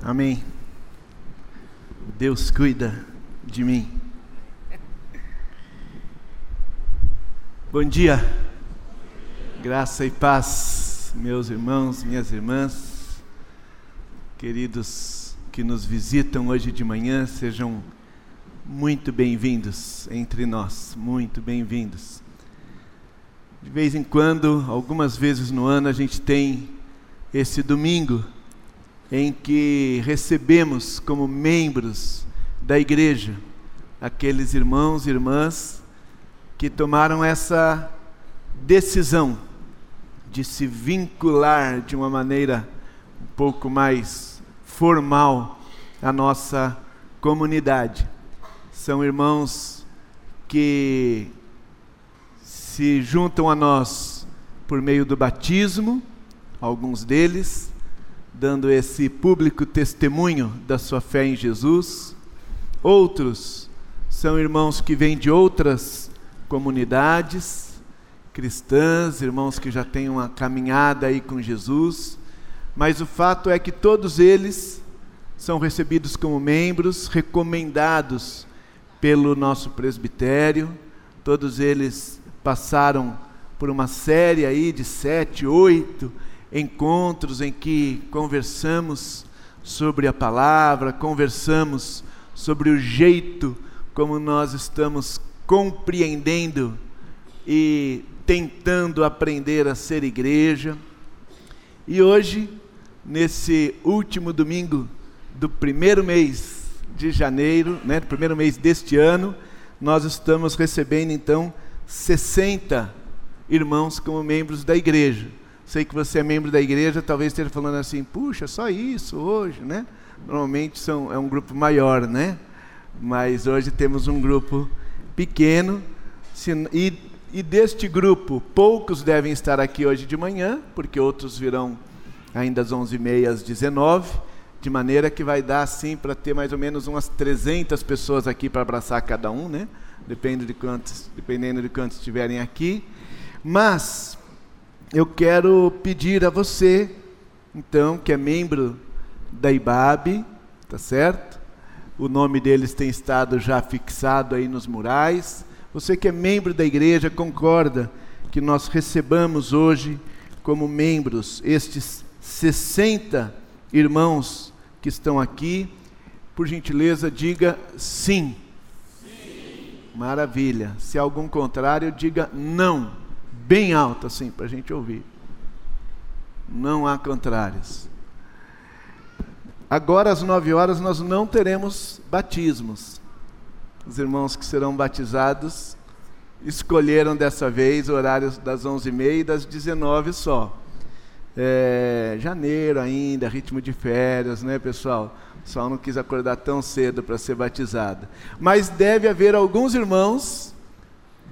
Amém. Deus cuida de mim. Bom dia, graça e paz, meus irmãos, minhas irmãs, queridos que nos visitam hoje de manhã, sejam muito bem-vindos entre nós, muito bem-vindos. De vez em quando, algumas vezes no ano, a gente tem esse domingo em que recebemos como membros da igreja aqueles irmãos e irmãs que tomaram essa decisão de se vincular de uma maneira um pouco mais formal à nossa comunidade. São irmãos que se juntam a nós por meio do batismo, alguns deles, dando esse público testemunho da sua fé em Jesus. Outros são irmãos que vêm de outras comunidades cristãs, irmãos que já têm uma caminhada aí com Jesus, mas o fato é que todos eles são recebidos como membros, recomendados pelo nosso presbitério, todos eles passaram por uma série aí de sete, oito encontros em que conversamos sobre a palavra, conversamos sobre o jeito como nós estamos compreendendo e tentando aprender a ser igreja. E hoje, nesse último domingo do primeiro mês de janeiro, né, do primeiro mês deste ano, nós estamos recebendo então 60 irmãos como membros da igreja. Sei que você é membro da igreja, talvez esteja falando assim, puxa, só isso hoje, né? Normalmente são, é um grupo maior, né? Mas hoje temos um grupo pequeno. E, e deste grupo, poucos devem estar aqui hoje de manhã, porque outros virão ainda às 11h30, às 19 de maneira que vai dar assim para ter mais ou menos umas 300 pessoas aqui para abraçar cada um, né? Depende de quantos, dependendo de quantos estiverem aqui. Mas eu quero pedir a você, então, que é membro da IBAB, tá certo? O nome deles tem estado já fixado aí nos murais. Você que é membro da igreja, concorda que nós recebamos hoje como membros estes 60 irmãos que estão aqui? Por gentileza, diga sim. sim. Maravilha. Se algum contrário, diga não bem alto assim, para a gente ouvir. Não há contrários. Agora, às nove horas, nós não teremos batismos. Os irmãos que serão batizados escolheram dessa vez o horário das onze e meia e das dezenove só. É, janeiro ainda, ritmo de férias, né, pessoal? O pessoal não quis acordar tão cedo para ser batizado. Mas deve haver alguns irmãos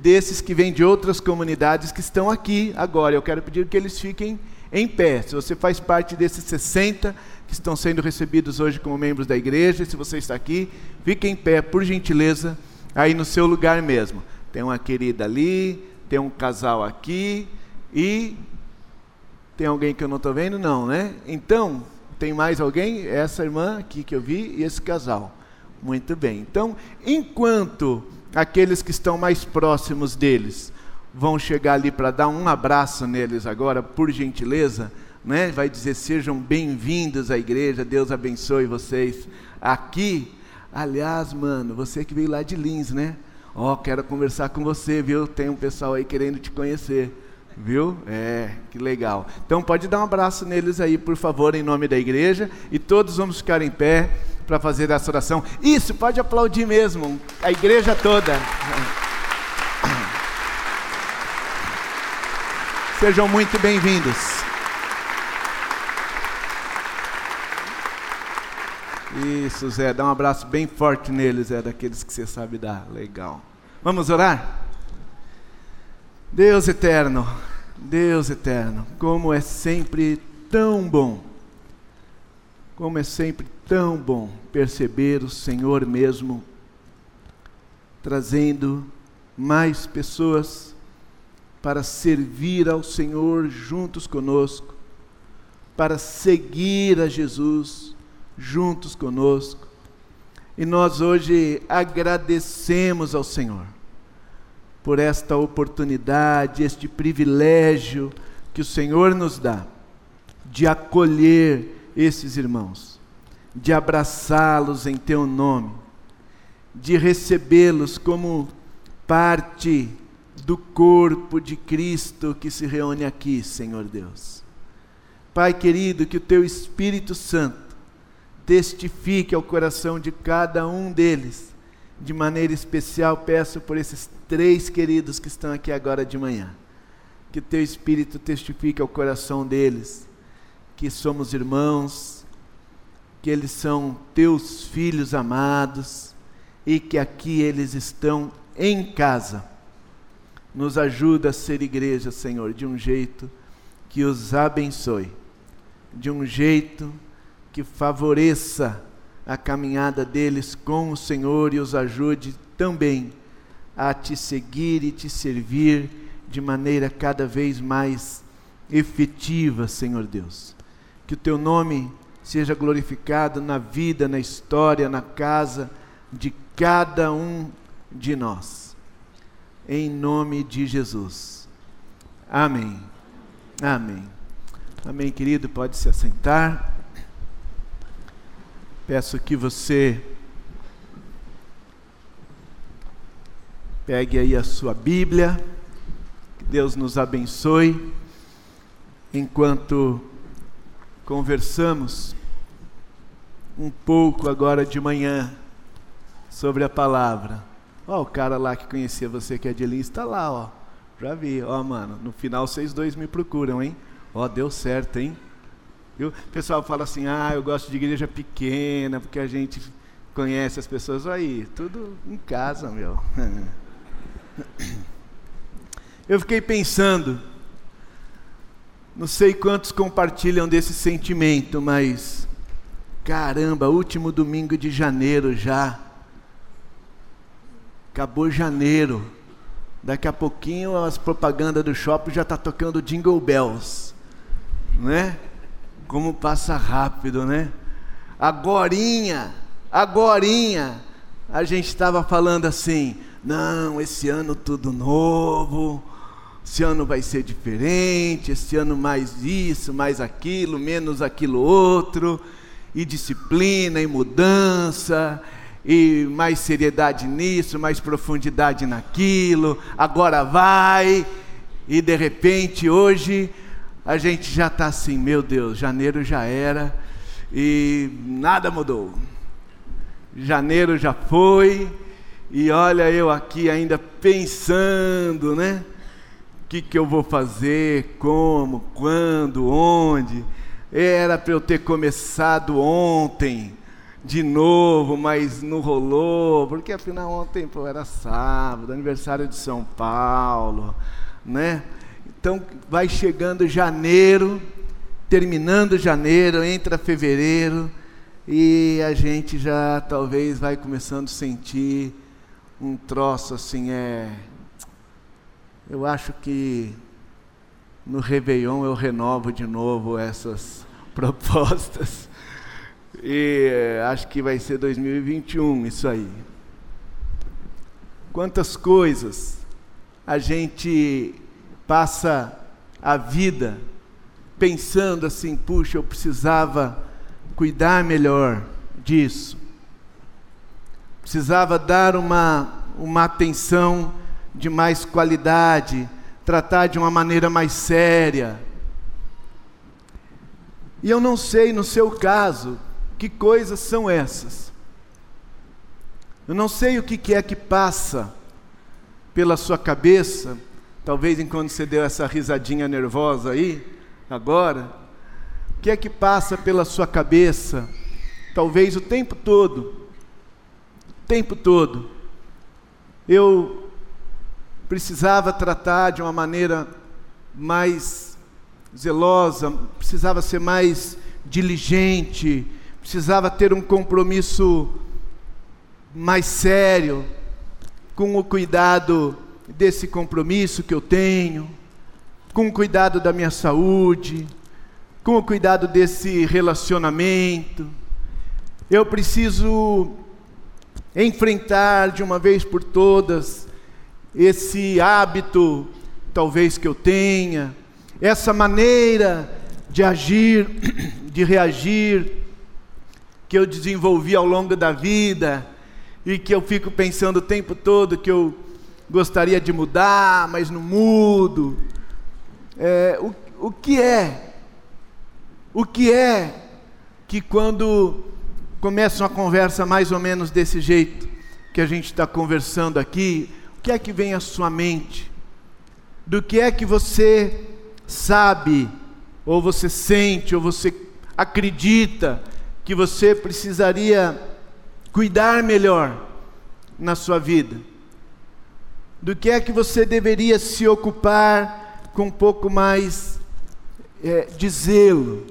desses que vêm de outras comunidades que estão aqui agora. Eu quero pedir que eles fiquem em pé. Se você faz parte desses 60 que estão sendo recebidos hoje como membros da igreja, se você está aqui, fique em pé, por gentileza, aí no seu lugar mesmo. Tem uma querida ali, tem um casal aqui e tem alguém que eu não estou vendo? Não, né? Então, tem mais alguém? Essa irmã aqui que eu vi e esse casal. Muito bem. Então, enquanto aqueles que estão mais próximos deles vão chegar ali para dar um abraço neles agora, por gentileza, né? Vai dizer sejam bem-vindos à igreja, Deus abençoe vocês aqui. Aliás, mano, você que veio lá de Lins, né? Ó, oh, quero conversar com você, viu? Tem um pessoal aí querendo te conhecer. Viu? É, que legal. Então pode dar um abraço neles aí, por favor, em nome da igreja, e todos vamos ficar em pé para fazer essa oração. Isso, pode aplaudir mesmo, a igreja toda. Sejam muito bem-vindos. Isso, Zé, dá um abraço bem forte neles, é daqueles que você sabe dar. Legal. Vamos orar? Deus eterno, Deus eterno, como é sempre tão bom, como é sempre tão bom perceber o Senhor mesmo trazendo mais pessoas para servir ao Senhor juntos conosco, para seguir a Jesus juntos conosco. E nós hoje agradecemos ao Senhor por esta oportunidade, este privilégio que o Senhor nos dá de acolher esses irmãos, de abraçá-los em teu nome, de recebê-los como parte do corpo de Cristo que se reúne aqui, Senhor Deus. Pai querido, que o teu Espírito Santo testifique ao coração de cada um deles. De maneira especial, peço por esses três queridos que estão aqui agora de manhã. Que o teu Espírito testifique ao coração deles que somos irmãos, que eles são teus filhos amados e que aqui eles estão em casa. Nos ajuda a ser igreja, Senhor, de um jeito que os abençoe, de um jeito que favoreça a caminhada deles com o Senhor e os ajude também a te seguir e te servir de maneira cada vez mais efetiva, Senhor Deus. Que o teu nome seja glorificado na vida, na história, na casa de cada um de nós. Em nome de Jesus. Amém. Amém. Amém, querido, pode se assentar. Peço que você pegue aí a sua Bíblia, que Deus nos abençoe, enquanto conversamos um pouco agora de manhã sobre a palavra. Ó, o cara lá que conhecia você que é de Lins está lá, ó. Já vi, ó, mano. No final vocês dois me procuram, hein? Ó, deu certo, hein? O pessoal fala assim: ah, eu gosto de igreja pequena, porque a gente conhece as pessoas. Aí, tudo em casa, meu. Eu fiquei pensando, não sei quantos compartilham desse sentimento, mas caramba, último domingo de janeiro já. Acabou janeiro. Daqui a pouquinho as propagandas do shopping já tá tocando Jingle Bells, não é? Como passa rápido, né? Agorinha, agorinha, a gente estava falando assim, não, esse ano tudo novo, esse ano vai ser diferente, esse ano mais isso, mais aquilo, menos aquilo outro, e disciplina e mudança, e mais seriedade nisso, mais profundidade naquilo, agora vai, e de repente hoje a gente já está assim, meu Deus, janeiro já era e nada mudou. Janeiro já foi e olha eu aqui ainda pensando, né? O que, que eu vou fazer, como, quando, onde. Era para eu ter começado ontem de novo, mas não rolou, porque afinal ontem pô, era sábado, aniversário de São Paulo, né? Então vai chegando janeiro, terminando janeiro, entra fevereiro e a gente já talvez vai começando a sentir um troço assim, é. Eu acho que no Réveillon eu renovo de novo essas propostas. E acho que vai ser 2021 isso aí. Quantas coisas a gente passa a vida pensando assim: puxa, eu precisava cuidar melhor disso, precisava dar uma, uma atenção de mais qualidade, tratar de uma maneira mais séria. E eu não sei, no seu caso, que coisas são essas. Eu não sei o que é que passa pela sua cabeça Talvez enquanto você deu essa risadinha nervosa aí, agora, o que é que passa pela sua cabeça? Talvez o tempo todo, o tempo todo, eu precisava tratar de uma maneira mais zelosa, precisava ser mais diligente, precisava ter um compromisso mais sério, com o cuidado desse compromisso que eu tenho, com o cuidado da minha saúde, com o cuidado desse relacionamento. eu preciso enfrentar de uma vez por todas esse hábito, talvez que eu tenha, essa maneira de agir, de reagir, que eu desenvolvi ao longo da vida e que eu fico pensando o tempo todo que eu gostaria de mudar, mas não mudo. É, o, o que é? O que é que quando começa uma conversa mais ou menos desse jeito que a gente está conversando aqui, que é que vem à sua mente? Do que é que você sabe, ou você sente, ou você acredita que você precisaria cuidar melhor na sua vida? Do que é que você deveria se ocupar com um pouco mais é, de zelo?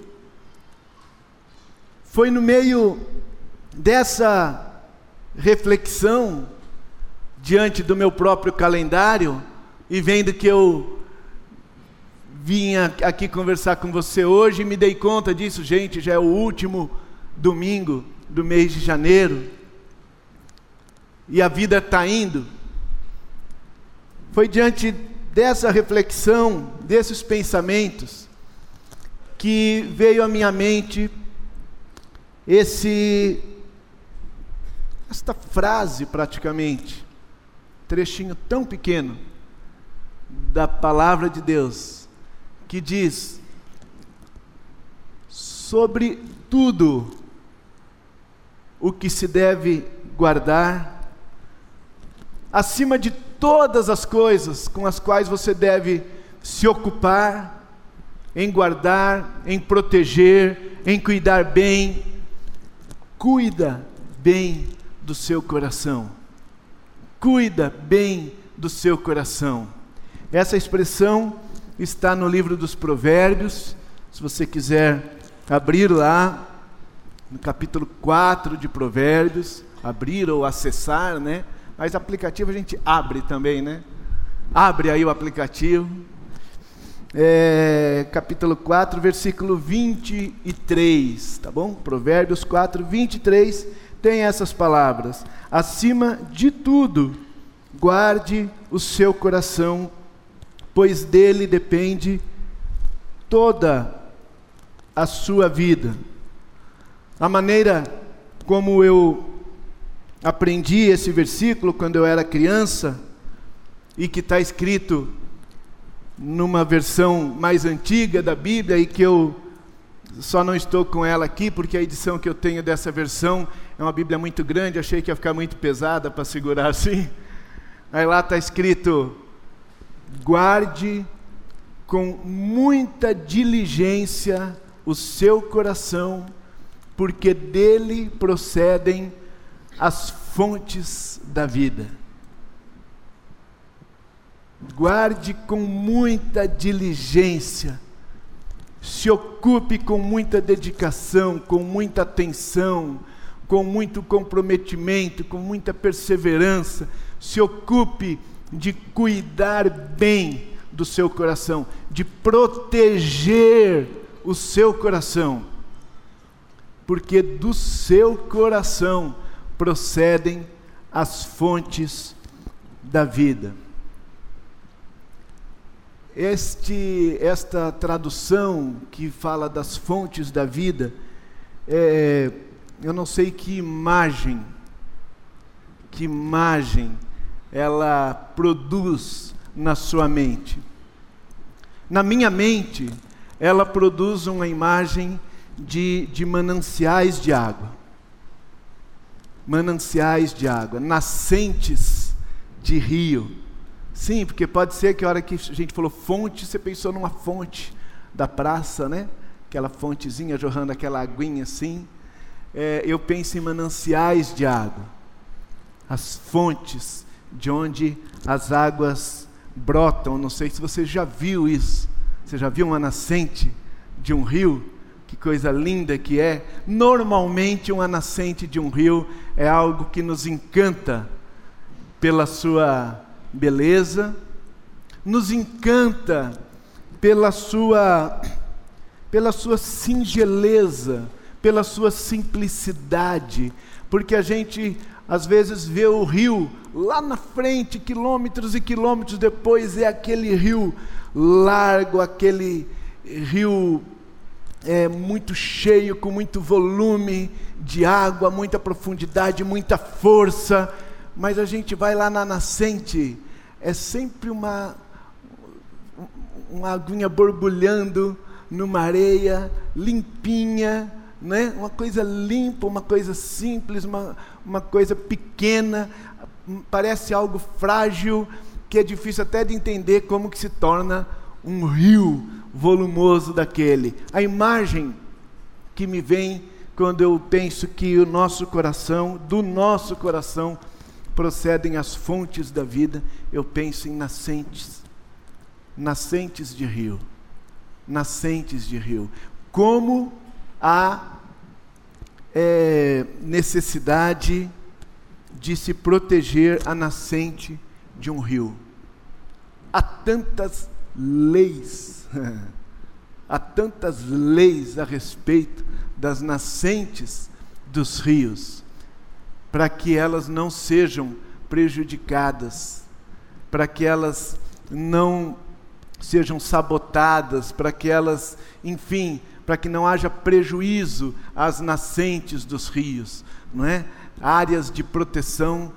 Foi no meio dessa reflexão, diante do meu próprio calendário, e vendo que eu vinha aqui conversar com você hoje, e me dei conta disso, gente, já é o último domingo do mês de janeiro e a vida está indo. Foi diante dessa reflexão, desses pensamentos, que veio à minha mente esse esta frase praticamente, trechinho tão pequeno da palavra de Deus, que diz sobre tudo o que se deve guardar acima de todas as coisas com as quais você deve se ocupar, em guardar, em proteger, em cuidar bem. Cuida bem do seu coração. Cuida bem do seu coração. Essa expressão está no livro dos Provérbios. Se você quiser abrir lá, no capítulo 4 de Provérbios, abrir ou acessar, né? Mas aplicativo a gente abre também, né? Abre aí o aplicativo. É, capítulo 4, versículo 23, tá bom? Provérbios 4, 23 tem essas palavras: Acima de tudo, guarde o seu coração, pois dele depende toda a sua vida. A maneira como eu aprendi esse versículo quando eu era criança e que está escrito numa versão mais antiga da Bíblia e que eu só não estou com ela aqui porque a edição que eu tenho dessa versão é uma Bíblia muito grande, achei que ia ficar muito pesada para segurar assim. Aí lá está escrito: guarde com muita diligência o seu coração, porque dele procedem as fontes da vida. Guarde com muita diligência, se ocupe com muita dedicação, com muita atenção, com muito comprometimento, com muita perseverança, se ocupe de cuidar bem do seu coração, de proteger o seu coração, porque do seu coração procedem as fontes da vida. Este, esta tradução que fala das fontes da vida, é, eu não sei que imagem, que imagem ela produz na sua mente. Na minha mente, ela produz uma imagem de, de mananciais de água mananciais de água, nascentes de rio. Sim, porque pode ser que a hora que a gente falou fonte, você pensou numa fonte da praça, né? Aquela fontezinha jorrando aquela aguinha assim. É, eu penso em mananciais de água, as fontes de onde as águas brotam. Não sei se você já viu isso. Você já viu uma nascente de um rio? Que coisa linda que é. Normalmente, uma nascente de um rio é algo que nos encanta pela sua beleza, nos encanta pela sua pela sua singeleza, pela sua simplicidade, porque a gente às vezes vê o rio lá na frente, quilômetros e quilômetros depois, é aquele rio largo, aquele rio é, muito cheio, com muito volume de água, muita profundidade, muita força, mas a gente vai lá na nascente, é sempre uma, uma aguinha borbulhando numa areia limpinha, né? uma coisa limpa, uma coisa simples, uma, uma coisa pequena, parece algo frágil, que é difícil até de entender como que se torna um rio volumoso daquele. A imagem que me vem quando eu penso que o nosso coração, do nosso coração, procedem as fontes da vida, eu penso em nascentes, nascentes de rio, nascentes de rio. Como a é, necessidade de se proteger a nascente de um rio. Há tantas leis, há tantas leis a respeito das nascentes dos rios, para que elas não sejam prejudicadas, para que elas não sejam sabotadas, para que elas, enfim, para que não haja prejuízo às nascentes dos rios, não é? Áreas de proteção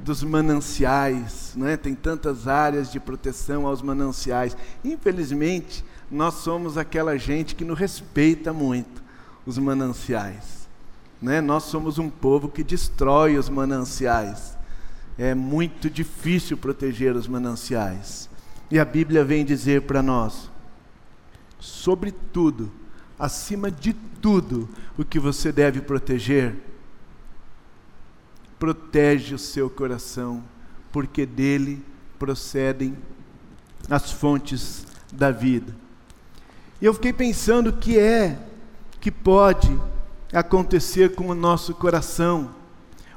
dos mananciais, não é? Tem tantas áreas de proteção aos mananciais. Infelizmente, nós somos aquela gente que não respeita muito os mananciais. Né? Nós somos um povo que destrói os mananciais. É muito difícil proteger os mananciais. E a Bíblia vem dizer para nós: sobretudo, acima de tudo, o que você deve proteger, protege o seu coração, porque dele procedem as fontes da vida. E eu fiquei pensando o que é que pode acontecer com o nosso coração,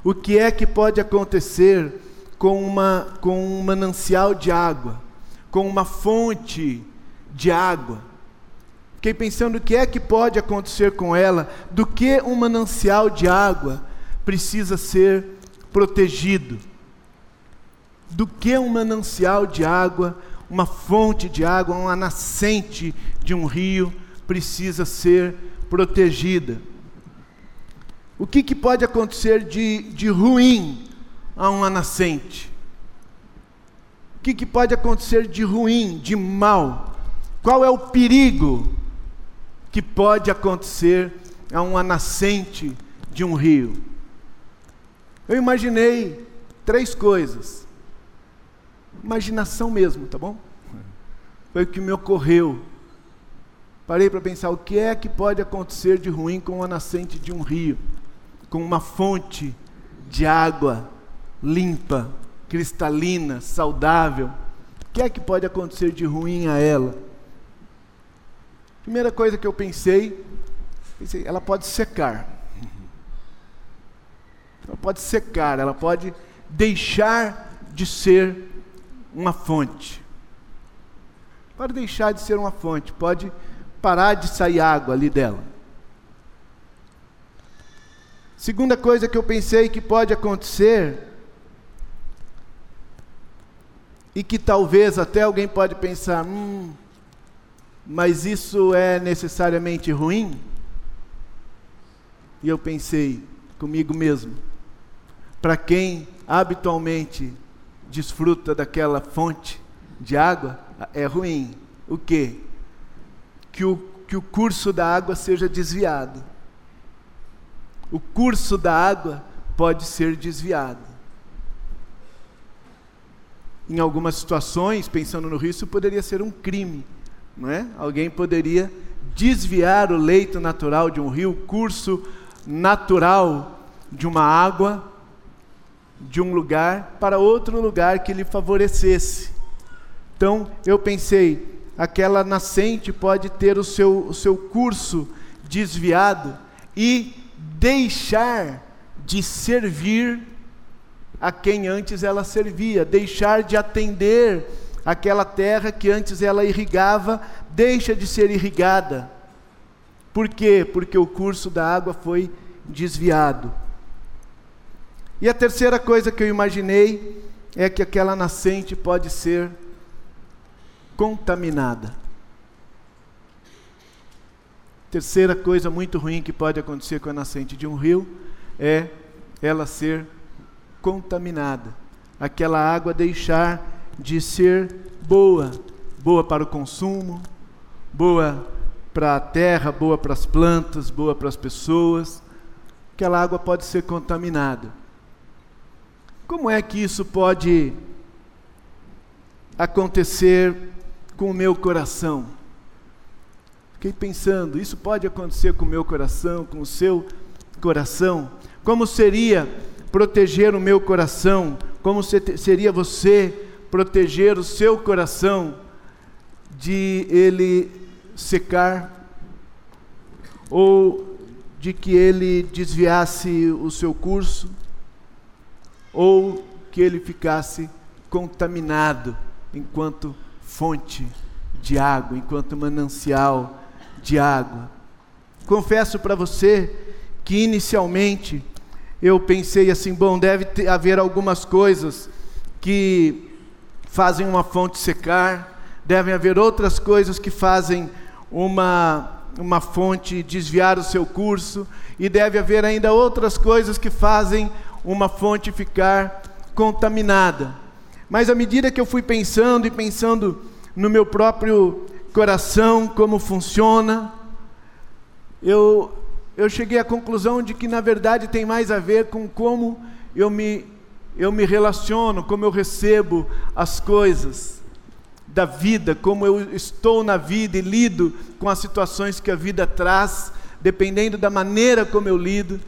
o que é que pode acontecer com, uma, com um manancial de água, com uma fonte de água. Fiquei pensando o que é que pode acontecer com ela, do que um manancial de água precisa ser protegido. Do que um manancial de água, uma fonte de água, uma nascente de um rio precisa ser protegida. O que, que pode acontecer de, de ruim a uma nascente? O que, que pode acontecer de ruim, de mal? Qual é o perigo que pode acontecer a uma nascente de um rio. Eu imaginei três coisas. Imaginação mesmo, tá bom? Foi o que me ocorreu. Parei para pensar o que é que pode acontecer de ruim com a nascente de um rio, com uma fonte de água limpa, cristalina, saudável. O que é que pode acontecer de ruim a ela? Primeira coisa que eu pensei, pensei, ela pode secar. Ela pode secar, ela pode deixar de ser uma fonte. Pode deixar de ser uma fonte, pode parar de sair água ali dela. Segunda coisa que eu pensei que pode acontecer, e que talvez até alguém pode pensar, hum, mas isso é necessariamente ruim? E eu pensei comigo mesmo, para quem habitualmente desfruta daquela fonte de água, é ruim. O quê? Que o, que o curso da água seja desviado. O curso da água pode ser desviado. Em algumas situações, pensando no risco, poderia ser um crime não é? Alguém poderia desviar o leito natural de um rio, o curso natural de uma água de um lugar para outro lugar que lhe favorecesse. Então, eu pensei, aquela nascente pode ter o seu, o seu curso desviado e deixar de servir a quem antes ela servia, deixar de atender aquela terra que antes ela irrigava deixa de ser irrigada Por quê? Porque o curso da água foi desviado. E a terceira coisa que eu imaginei é que aquela nascente pode ser contaminada. Terceira coisa muito ruim que pode acontecer com a nascente de um rio é ela ser contaminada. Aquela água deixar de ser boa, boa para o consumo, boa para a terra, boa para as plantas, boa para as pessoas. Aquela água pode ser contaminada. Como é que isso pode acontecer com o meu coração? Fiquei pensando, isso pode acontecer com o meu coração, com o seu coração? Como seria proteger o meu coração? Como seria você proteger o seu coração de ele secar ou de que ele desviasse o seu curso? ou que ele ficasse contaminado enquanto fonte de água, enquanto manancial de água. Confesso para você que inicialmente eu pensei assim: bom, deve ter, haver algumas coisas que fazem uma fonte secar, devem haver outras coisas que fazem uma, uma fonte desviar o seu curso, e deve haver ainda outras coisas que fazem uma fonte ficar contaminada. Mas à medida que eu fui pensando e pensando no meu próprio coração, como funciona, eu, eu cheguei à conclusão de que na verdade tem mais a ver com como eu me, eu me relaciono, como eu recebo as coisas da vida, como eu estou na vida e lido com as situações que a vida traz, dependendo da maneira como eu lido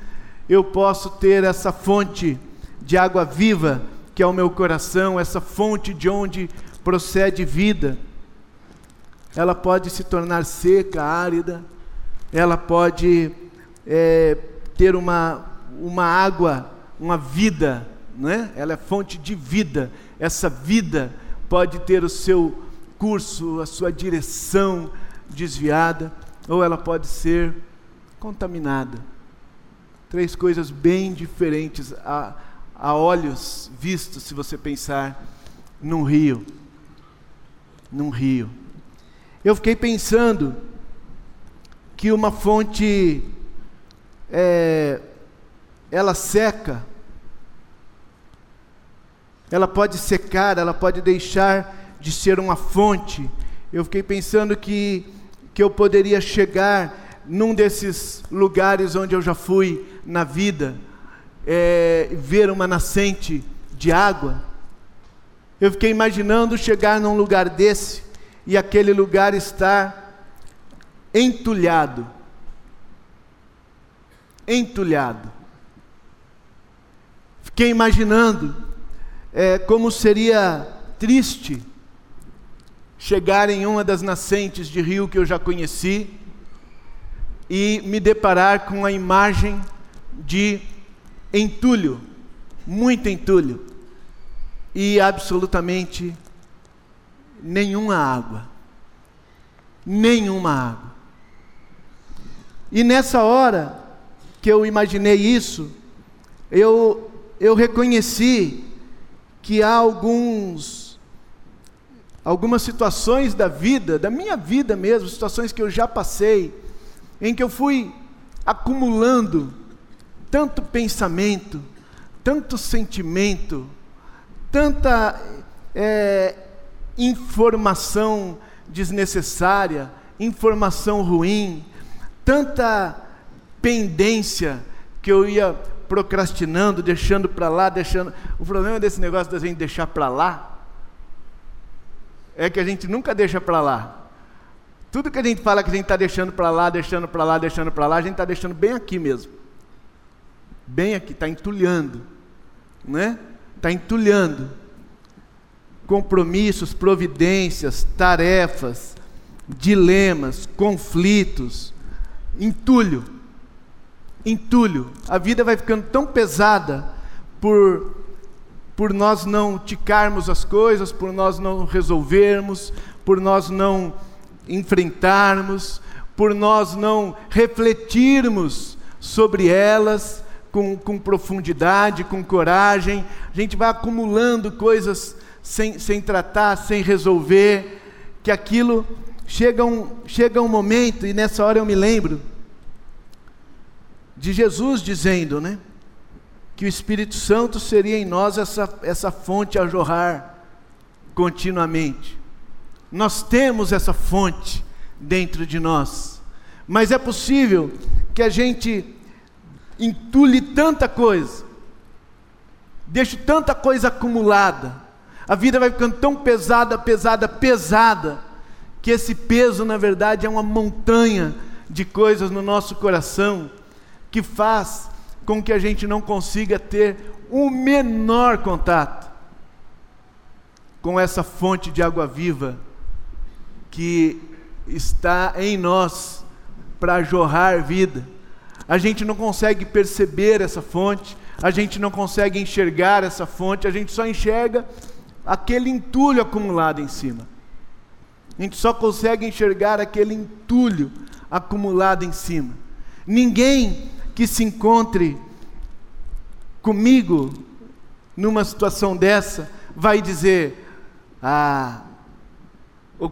eu posso ter essa fonte de água viva que é o meu coração, essa fonte de onde procede vida. Ela pode se tornar seca, árida, ela pode é, ter uma, uma água, uma vida, né? ela é fonte de vida. Essa vida pode ter o seu curso, a sua direção desviada, ou ela pode ser contaminada. Três coisas bem diferentes a, a olhos vistos, se você pensar num rio. Num rio. Eu fiquei pensando que uma fonte é, ela seca, ela pode secar, ela pode deixar de ser uma fonte. Eu fiquei pensando que, que eu poderia chegar num desses lugares onde eu já fui na vida, é, ver uma nascente de água, eu fiquei imaginando chegar num lugar desse e aquele lugar estar entulhado. Entulhado. Fiquei imaginando é, como seria triste chegar em uma das nascentes de rio que eu já conheci e me deparar com a imagem de entulho, muito entulho, e absolutamente nenhuma água. Nenhuma água. E nessa hora que eu imaginei isso, eu, eu reconheci que há alguns algumas situações da vida, da minha vida mesmo, situações que eu já passei, em que eu fui acumulando tanto pensamento, tanto sentimento, tanta é, informação desnecessária, informação ruim, tanta pendência que eu ia procrastinando, deixando para lá, deixando. O problema desse negócio da gente deixar para lá é que a gente nunca deixa para lá. Tudo que a gente fala que a gente está deixando para lá, deixando para lá, deixando para lá, a gente está deixando bem aqui mesmo. Bem aqui, está entulhando. Né? Está entulhando. Compromissos, providências, tarefas, dilemas, conflitos. Entulho. Entulho. A vida vai ficando tão pesada por, por nós não ticarmos as coisas, por nós não resolvermos, por nós não enfrentarmos, por nós não refletirmos sobre elas com, com profundidade, com coragem, a gente vai acumulando coisas sem, sem tratar, sem resolver, que aquilo chega um, chega um momento, e nessa hora eu me lembro de Jesus dizendo, né? Que o Espírito Santo seria em nós essa, essa fonte a jorrar continuamente. Nós temos essa fonte dentro de nós, mas é possível que a gente entule tanta coisa, deixe tanta coisa acumulada, a vida vai ficando tão pesada, pesada, pesada, que esse peso, na verdade, é uma montanha de coisas no nosso coração, que faz com que a gente não consiga ter o menor contato com essa fonte de água viva que está em nós para jorrar vida. A gente não consegue perceber essa fonte, a gente não consegue enxergar essa fonte, a gente só enxerga aquele entulho acumulado em cima. A gente só consegue enxergar aquele entulho acumulado em cima. Ninguém que se encontre comigo numa situação dessa vai dizer: Ah,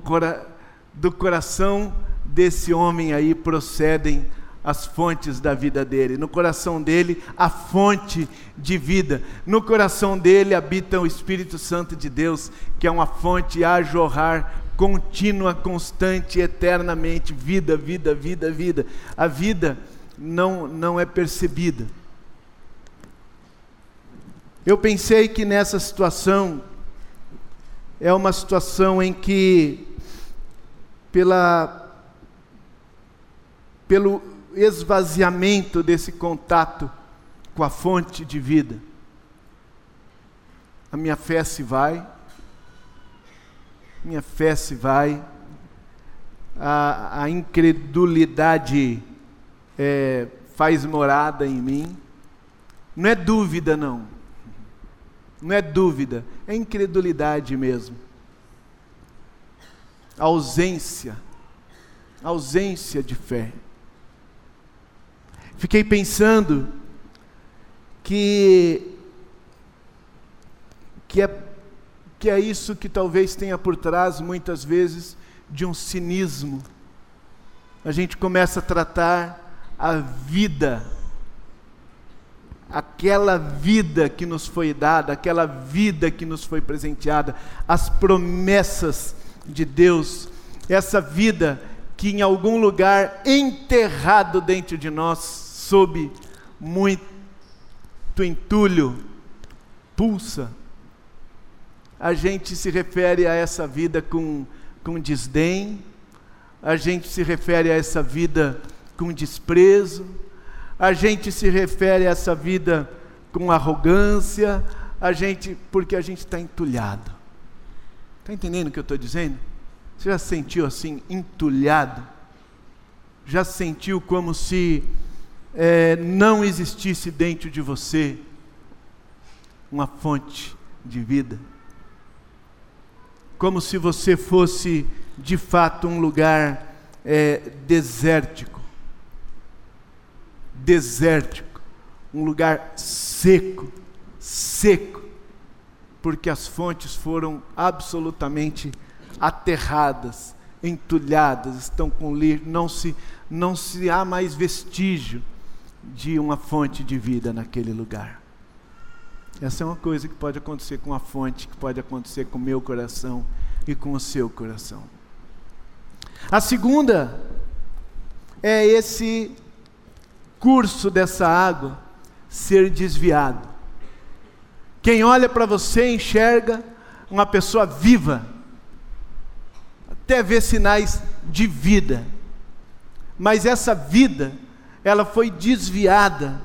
cora do coração desse homem aí procedem as fontes da vida dele. No coração dele, a fonte de vida. No coração dele habita o Espírito Santo de Deus, que é uma fonte a jorrar contínua, constante, eternamente. Vida, vida, vida, vida. A vida não, não é percebida. Eu pensei que nessa situação é uma situação em que, pela, pelo esvaziamento desse contato com a fonte de vida. A minha fé se vai, minha fé se vai, a, a incredulidade é, faz morada em mim. Não é dúvida, não. Não é dúvida, é incredulidade mesmo. ausência, ausência de fé. Fiquei pensando que que é que é isso que talvez tenha por trás muitas vezes de um cinismo. A gente começa a tratar a vida aquela vida que nos foi dada, aquela vida que nos foi presenteada, as promessas de Deus, essa vida que em algum lugar enterrado dentro de nós sob muito entulho, pulsa. A gente se refere a essa vida com, com desdém, a gente se refere a essa vida com desprezo, a gente se refere a essa vida com arrogância, a gente, porque a gente está entulhado. Está entendendo o que eu estou dizendo? Você já sentiu assim, entulhado? Já sentiu como se é, não existisse dentro de você uma fonte de vida. Como se você fosse de fato um lugar é, desértico. Desértico. Um lugar seco. Seco. Porque as fontes foram absolutamente aterradas, entulhadas, estão com lixo, não se, não se há mais vestígio de uma fonte de vida naquele lugar. Essa é uma coisa que pode acontecer com a fonte, que pode acontecer com o meu coração e com o seu coração. A segunda é esse curso dessa água ser desviado. Quem olha para você enxerga uma pessoa viva, até vê sinais de vida, mas essa vida ela foi desviada,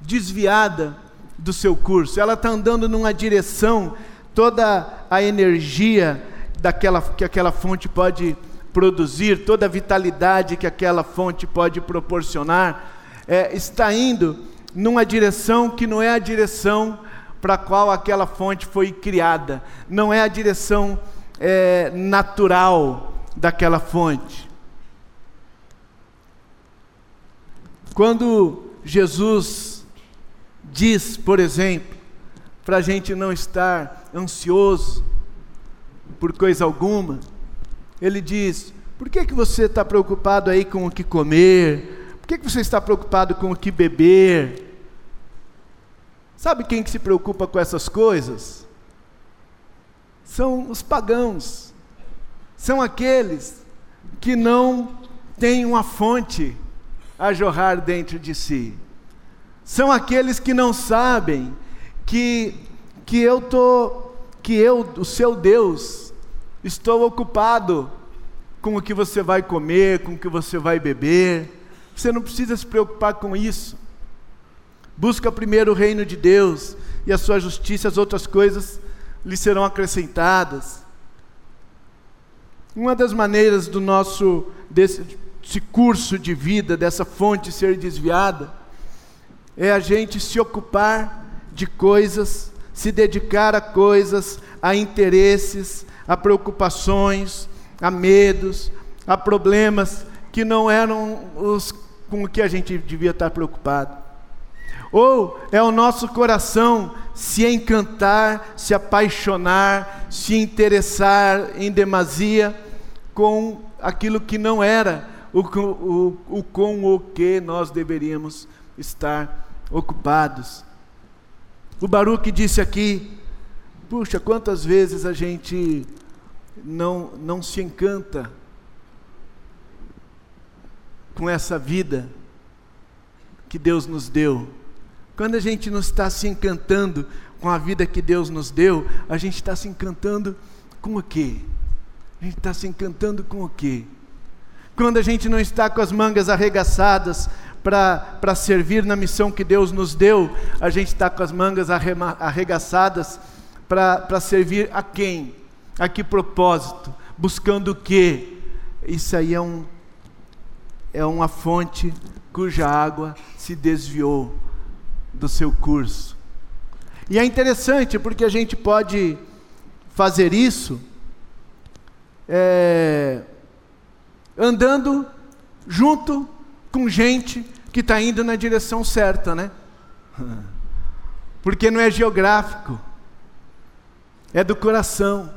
desviada do seu curso. Ela está andando numa direção, toda a energia daquela, que aquela fonte pode produzir, toda a vitalidade que aquela fonte pode proporcionar, é, está indo numa direção que não é a direção para a qual aquela fonte foi criada, não é a direção é, natural daquela fonte. Quando Jesus diz, por exemplo, para a gente não estar ansioso por coisa alguma, ele diz: por que, que você está preocupado aí com o que comer? Por que, que você está preocupado com o que beber? Sabe quem que se preocupa com essas coisas? São os pagãos. São aqueles que não têm uma fonte a jorrar dentro de si. São aqueles que não sabem que que eu tô que eu, o seu Deus, estou ocupado com o que você vai comer, com o que você vai beber. Você não precisa se preocupar com isso. Busca primeiro o reino de Deus e a sua justiça, as outras coisas lhe serão acrescentadas. Uma das maneiras do nosso desse, desse curso de vida, dessa fonte ser desviada, é a gente se ocupar de coisas, se dedicar a coisas, a interesses, a preocupações, a medos, a problemas que não eram os com o que a gente devia estar preocupado. Ou é o nosso coração se encantar, se apaixonar, se interessar em demasia com aquilo que não era o, o, o com o que nós deveríamos estar ocupados. O Baruque disse aqui: puxa, quantas vezes a gente não, não se encanta com essa vida que Deus nos deu. Quando a gente não está se encantando com a vida que Deus nos deu, a gente está se encantando com o quê? A gente está se encantando com o quê? Quando a gente não está com as mangas arregaçadas para servir na missão que Deus nos deu, a gente está com as mangas arregaçadas para servir a quem? A que propósito? Buscando o quê? Isso aí é, um, é uma fonte cuja água se desviou do seu curso. E é interessante porque a gente pode fazer isso é, andando junto com gente que está indo na direção certa, né? Porque não é geográfico, é do coração.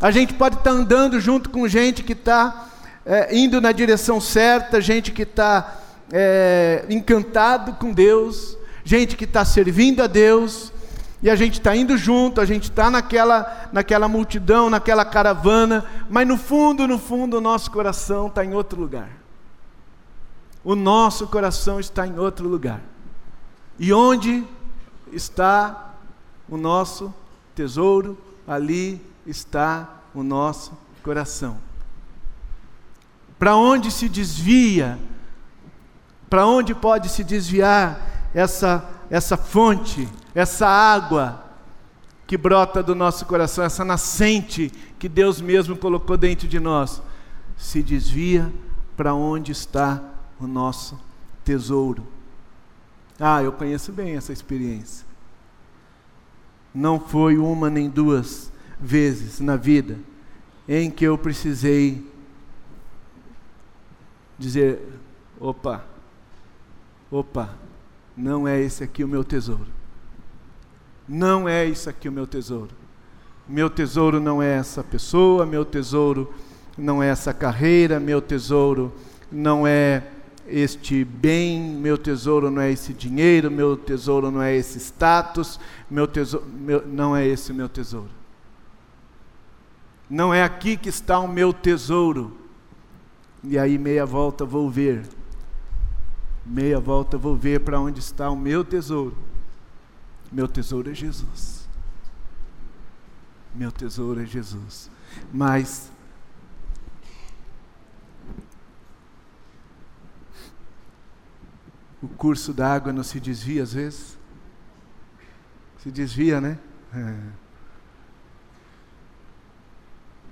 A gente pode estar tá andando junto com gente que está é, indo na direção certa, gente que está é, encantado com Deus, gente que está servindo a Deus, e a gente está indo junto, a gente está naquela, naquela multidão, naquela caravana, mas no fundo, no fundo, o nosso coração está em outro lugar. O nosso coração está em outro lugar. E onde está o nosso tesouro, ali está o nosso coração. Para onde se desvia, para onde pode se desviar essa, essa fonte, essa água que brota do nosso coração, essa nascente que Deus mesmo colocou dentro de nós? Se desvia para onde está o nosso tesouro. Ah, eu conheço bem essa experiência. Não foi uma nem duas vezes na vida em que eu precisei dizer: opa, opa, não é esse aqui o meu tesouro. Não é isso aqui o meu tesouro. Meu tesouro não é essa pessoa, meu tesouro não é essa carreira, meu tesouro não é este bem, meu tesouro não é esse dinheiro, meu tesouro não é esse status, meu tesouro meu, não é esse o meu tesouro. Não é aqui que está o meu tesouro. E aí meia volta vou ver. Meia volta vou ver para onde está o meu tesouro. Meu tesouro é Jesus. Meu tesouro é Jesus. Mas o curso da água não se desvia às vezes? Se desvia, né? É.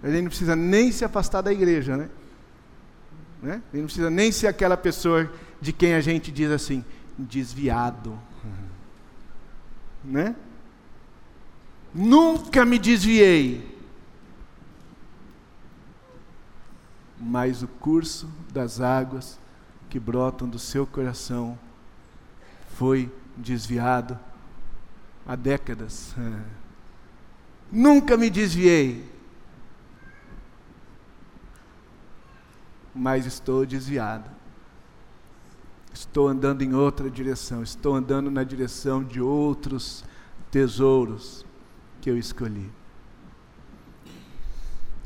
Ele não precisa nem se afastar da igreja, né? né? Ele não precisa nem ser aquela pessoa de quem a gente diz assim, desviado. Né? Nunca me desviei. Mas o curso das águas que brotam do seu coração foi desviado há décadas. Nunca me desviei, mas estou desviado. Estou andando em outra direção, estou andando na direção de outros tesouros que eu escolhi.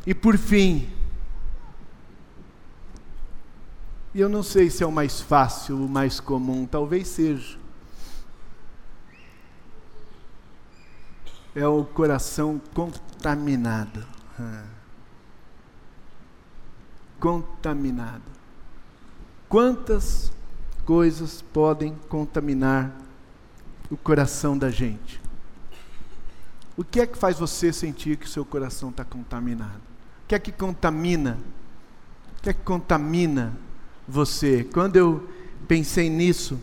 E por fim, e eu não sei se é o mais fácil, o mais comum, talvez seja. É o coração contaminado. Contaminado. Quantas coisas podem contaminar o coração da gente? O que é que faz você sentir que o seu coração está contaminado? O que é que contamina? O que é que contamina você? Quando eu pensei nisso,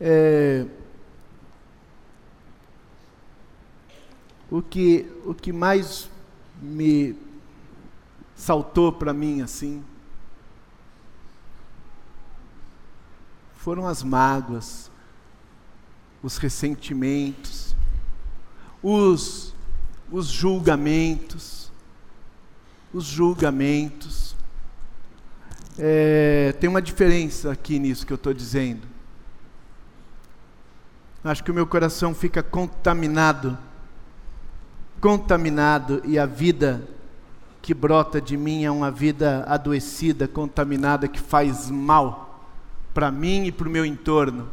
é, o, que, o que mais me saltou para mim assim foram as mágoas, os ressentimentos, os, os julgamentos, os julgamentos. É, tem uma diferença aqui nisso que eu estou dizendo. Acho que o meu coração fica contaminado, contaminado, e a vida que brota de mim é uma vida adoecida, contaminada, que faz mal para mim e para o meu entorno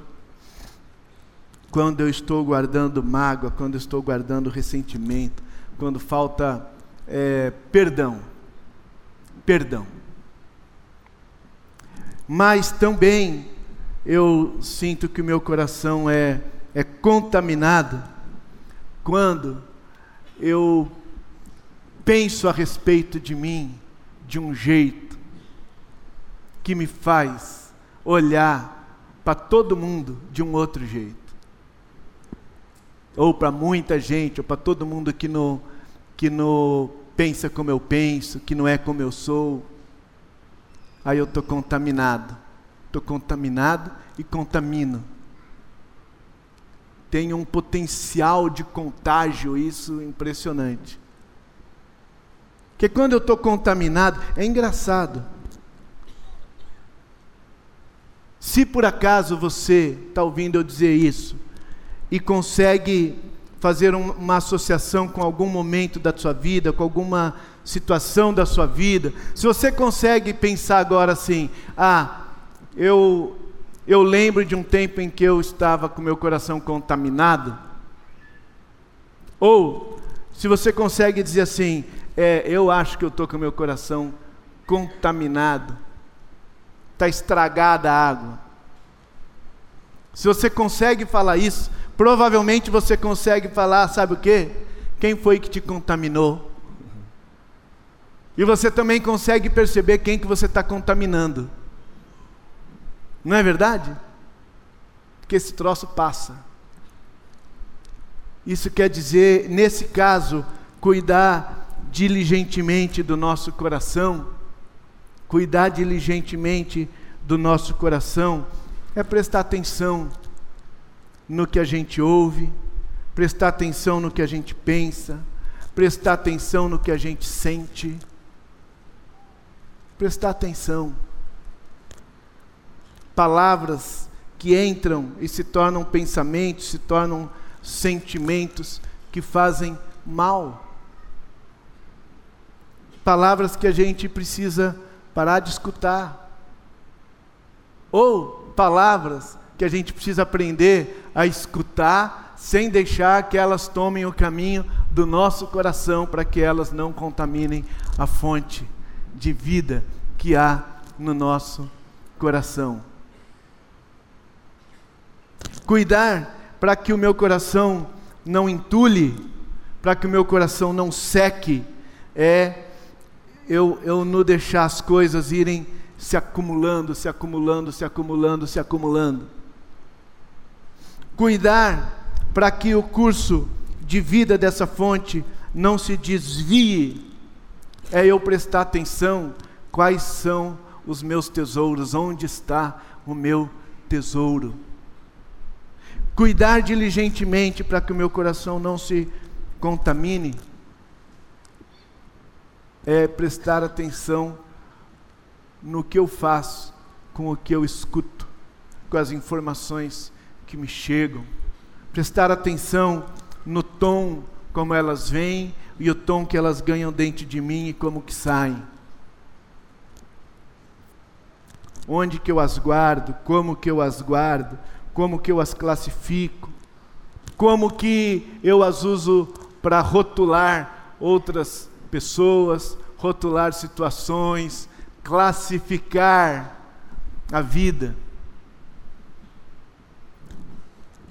quando eu estou guardando mágoa, quando eu estou guardando ressentimento, quando falta é, perdão. Perdão. Mas também eu sinto que o meu coração é, é contaminado quando eu penso a respeito de mim de um jeito que me faz olhar para todo mundo de um outro jeito ou para muita gente, ou para todo mundo que não, que não pensa como eu penso, que não é como eu sou. Aí eu estou contaminado. Estou contaminado e contamino. Tem um potencial de contágio, isso impressionante. Porque quando eu estou contaminado, é engraçado. Se por acaso você está ouvindo eu dizer isso, e consegue fazer uma associação com algum momento da sua vida, com alguma situação da sua vida, se você consegue pensar agora assim: ah, eu, eu lembro de um tempo em que eu estava com meu coração contaminado, ou se você consegue dizer assim: é, eu acho que eu estou com meu coração contaminado, está estragada a água. Se você consegue falar isso, Provavelmente você consegue falar, sabe o que? Quem foi que te contaminou? E você também consegue perceber quem que você está contaminando. Não é verdade? Porque esse troço passa. Isso quer dizer, nesse caso, cuidar diligentemente do nosso coração. Cuidar diligentemente do nosso coração é prestar atenção no que a gente ouve, prestar atenção no que a gente pensa, prestar atenção no que a gente sente. Prestar atenção. Palavras que entram e se tornam pensamentos, se tornam sentimentos que fazem mal. Palavras que a gente precisa parar de escutar. Ou palavras que a gente precisa aprender a escutar sem deixar que elas tomem o caminho do nosso coração para que elas não contaminem a fonte de vida que há no nosso coração. Cuidar para que o meu coração não entule, para que o meu coração não seque, é eu, eu não deixar as coisas irem se acumulando, se acumulando, se acumulando, se acumulando cuidar para que o curso de vida dessa fonte não se desvie, é eu prestar atenção quais são os meus tesouros? Onde está o meu tesouro? Cuidar diligentemente para que o meu coração não se contamine é prestar atenção no que eu faço, com o que eu escuto, com as informações que me chegam. Prestar atenção no tom como elas vêm e o tom que elas ganham dentro de mim e como que saem. Onde que eu as guardo, como que eu as guardo, como que eu as classifico, como que eu as uso para rotular outras pessoas, rotular situações, classificar a vida.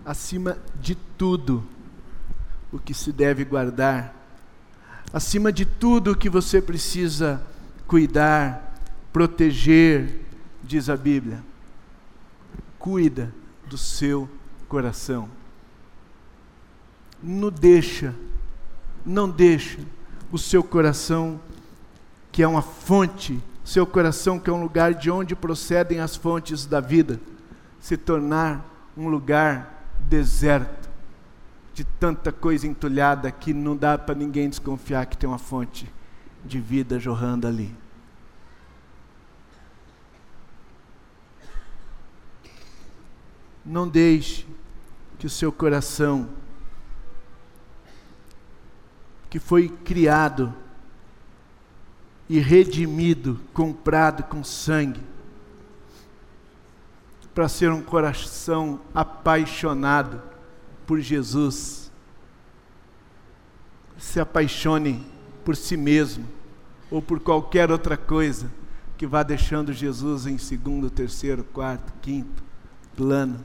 Acima de tudo, o que se deve guardar, acima de tudo o que você precisa cuidar, proteger, diz a Bíblia, cuida do seu coração. Não deixa, não deixa o seu coração, que é uma fonte, seu coração, que é um lugar de onde procedem as fontes da vida, se tornar um lugar deserto, de tanta coisa entulhada que não dá para ninguém desconfiar que tem uma fonte de vida jorrando ali. Não deixe que o seu coração que foi criado e redimido, comprado com sangue, para ser um coração apaixonado por Jesus. Se apaixone por si mesmo ou por qualquer outra coisa que vá deixando Jesus em segundo, terceiro, quarto, quinto plano.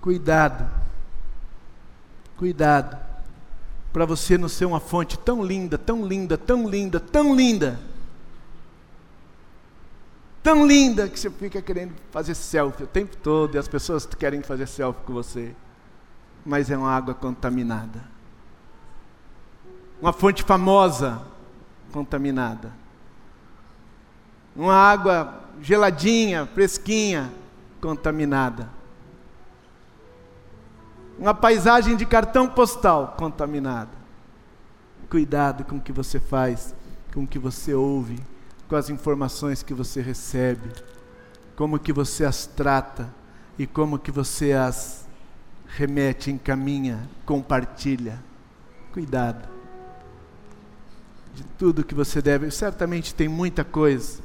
Cuidado Cuidado, para você não ser uma fonte tão linda, tão linda, tão linda, tão linda, tão linda que você fica querendo fazer selfie o tempo todo e as pessoas querem fazer selfie com você, mas é uma água contaminada. Uma fonte famosa contaminada. Uma água geladinha, fresquinha, contaminada uma paisagem de cartão postal contaminada. Cuidado com o que você faz, com o que você ouve, com as informações que você recebe, como que você as trata e como que você as remete, encaminha, compartilha. Cuidado. De tudo que você deve, certamente tem muita coisa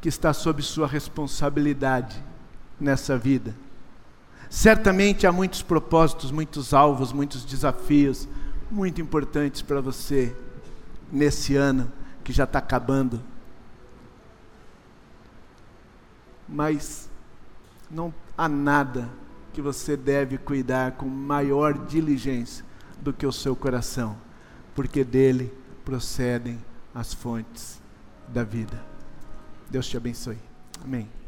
que está sob sua responsabilidade nessa vida Certamente há muitos propósitos, muitos alvos, muitos desafios muito importantes para você nesse ano que já está acabando. Mas não há nada que você deve cuidar com maior diligência do que o seu coração, porque dele procedem as fontes da vida. Deus te abençoe. Amém.